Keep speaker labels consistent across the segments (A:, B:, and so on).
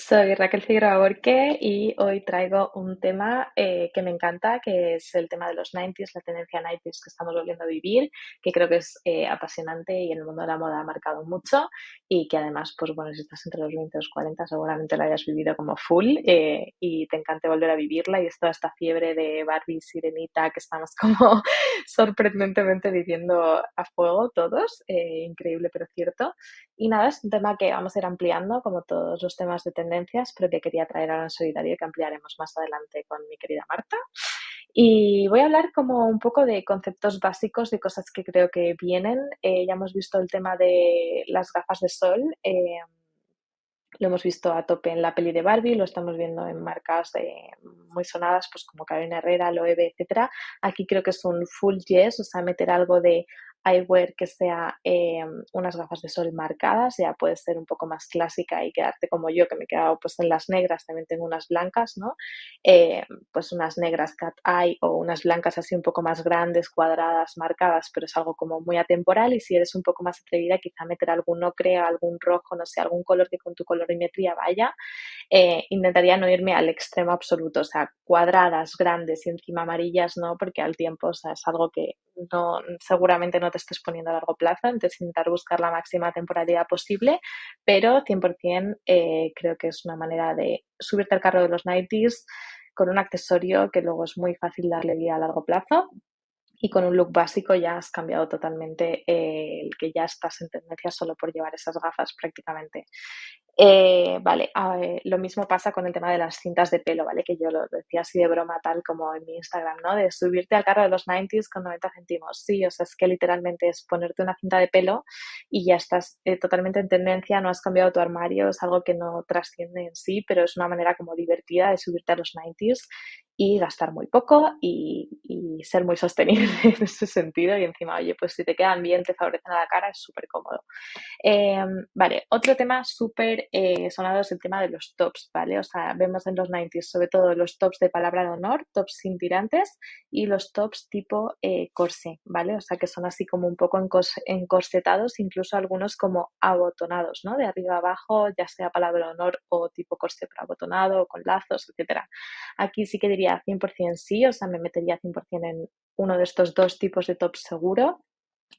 A: Soy Raquel Figueroa Borque y hoy traigo un tema eh, que me encanta, que es el tema de los 90s, la tendencia 90s que estamos volviendo a vivir, que creo que es eh, apasionante y en el mundo de la moda ha marcado mucho y que además, pues bueno, si estás entre los 20 y los 40 seguramente lo hayas vivido como full eh, y te encante volver a vivirla y es toda esta fiebre de Barbie, Sirenita que estamos como sorprendentemente viviendo a fuego todos, increíble pero cierto. Y nada, es un tema que vamos a ir ampliando como todos los temas de tendencias, pero que quería traer ahora en solidario y que ampliaremos más adelante con mi querida Marta. Y voy a hablar como un poco de conceptos básicos, de cosas que creo que vienen. Eh, ya hemos visto el tema de las gafas de sol. Eh, lo hemos visto a tope en la peli de Barbie, lo estamos viendo en marcas muy sonadas, pues como Carolina Herrera, Loewe, etcétera. Aquí creo que es un full yes, o sea, meter algo de eyewear que sea eh, unas gafas de sol marcadas, ya puede ser un poco más clásica y quedarte como yo, que me he quedado pues en las negras, también tengo unas blancas, ¿no? Eh, pues unas negras cat eye o unas blancas así un poco más grandes, cuadradas, marcadas, pero es algo como muy atemporal y si eres un poco más atrevida, quizá meter algún ocre, algún rojo, no sé, algún color que con tu colorimetría vaya. Eh, intentaría no irme al extremo absoluto, o sea, cuadradas, grandes y encima amarillas, ¿no? Porque al tiempo, o sea, es algo que no, seguramente no te estés poniendo a largo plazo, entonces intentar buscar la máxima temporalidad posible, pero 100% eh, creo que es una manera de subirte al carro de los 90s con un accesorio que luego es muy fácil darle vida a largo plazo y con un look básico ya has cambiado totalmente eh, el que ya estás en tendencia solo por llevar esas gafas prácticamente. Eh, vale, lo mismo pasa con el tema de las cintas de pelo, ¿vale? Que yo lo decía así de broma, tal como en mi Instagram, ¿no? De subirte al carro de los 90s con 90 centimos. Sí, o sea, es que literalmente es ponerte una cinta de pelo y ya estás eh, totalmente en tendencia, no has cambiado tu armario, es algo que no trasciende en sí, pero es una manera como divertida de subirte a los 90s y gastar muy poco y, ser muy sostenible en ese sentido. Y encima, oye, pues si te quedan bien, te favorecen a la cara, es súper cómodo. Em, vale, otro tema súper eh, sonado es el tema de los tops, ¿vale? O sea, vemos en los 90s sobre todo los tops de palabra de honor, tops sin tirantes y los tops tipo eh, corse, ¿vale? O sea, que son así como un poco encorsetados, incluso algunos como abotonados, ¿no? De arriba abajo, ya sea palabra de honor o tipo corse pero abotonado, con lazos, etcétera. Aquí sí que diría 100% sí, o sea, me metería 100% en uno de estos dos tipos de top seguro.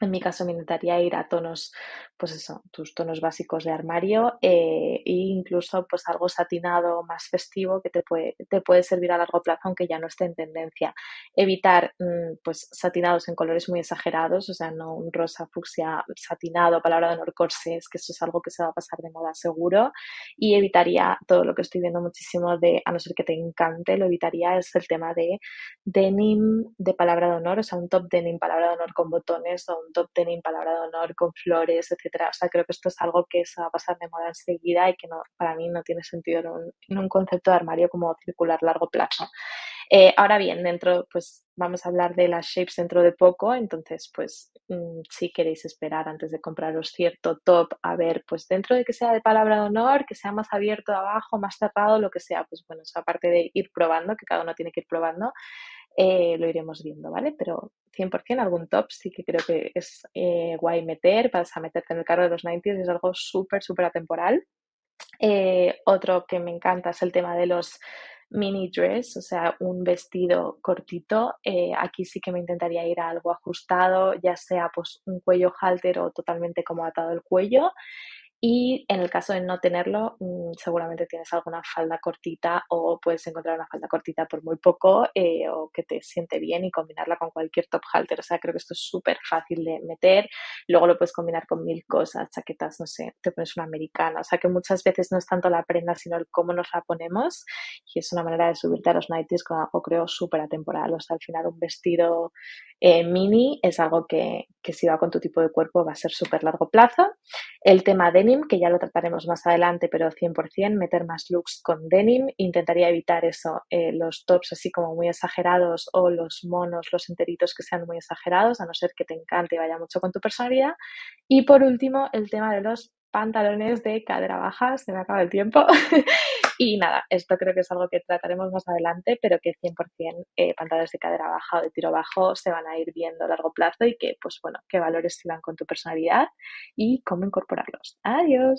A: En mi caso me intentaría ir a tonos, pues eso, tus tonos básicos de armario eh, e incluso pues algo satinado más festivo que te puede, te puede servir a largo plazo aunque ya no esté en tendencia. Evitar mm, pues satinados en colores muy exagerados, o sea, no un rosa fucsia satinado, palabra de honor corsés, que eso es algo que se va a pasar de moda seguro. Y evitaría todo lo que estoy viendo muchísimo de, a no ser que te encante, lo evitaría es el tema de denim de palabra de honor, o sea, un top denim palabra de honor con botones o un top denim, palabra de honor, con flores, etcétera. O sea, creo que esto es algo que se va a pasar de moda enseguida y que no, para mí no tiene sentido en un, concepto de armario como circular largo plazo. Eh, ahora bien, dentro, pues vamos a hablar de las shapes dentro de poco, entonces, pues mm, si queréis esperar antes de compraros cierto top, a ver, pues dentro de que sea de palabra de honor, que sea más abierto abajo, más cerrado, lo que sea, pues bueno, aparte de ir probando, que cada uno tiene que ir probando, eh, lo iremos viendo, ¿vale? Pero 100% algún top sí que creo que es eh, guay meter, vas a meterte en el carro de los 90s, es algo súper, súper atemporal. Eh, otro que me encanta es el tema de los mini dress, o sea, un vestido cortito. aquí sí que me intentaría ir a algo ajustado, ya sea pues un cuello halter o totalmente como atado el cuello. Y en el caso de no tenerlo, mm, seguramente tienes alguna falda cortita o puedes encontrar una falda cortita por muy poco eh, o que te siente bien y combinarla con cualquier top halter. O sea, creo que esto es súper fácil de meter. Luego lo puedes combinar con mil cosas, chaquetas, no sé, te pones una americana. O sea, que muchas veces no es tanto la prenda, sino el cómo nos la ponemos. Y es una manera de subirte a los 90s con algo, creo, súper atemporal. O sea, al final un vestido eh, mini es algo que, que si va con tu tipo de cuerpo va a ser súper largo plazo. El tema que ya lo trataremos más adelante, pero 100%, meter más looks con denim. Intentaría evitar eso, eh, los tops así como muy exagerados o los monos, los enteritos que sean muy exagerados, a no ser que te encante y vaya mucho con tu personalidad. Y por último, el tema de los pantalones de cadera baja, se me acaba el tiempo. y nada, esto creo que es algo que trataremos más adelante, pero que 100% eh, pantalones de cadera baja o de tiro bajo se van a ir viendo a largo plazo y que, pues bueno, qué valores se con tu personalidad y cómo incorporarlos. Adiós.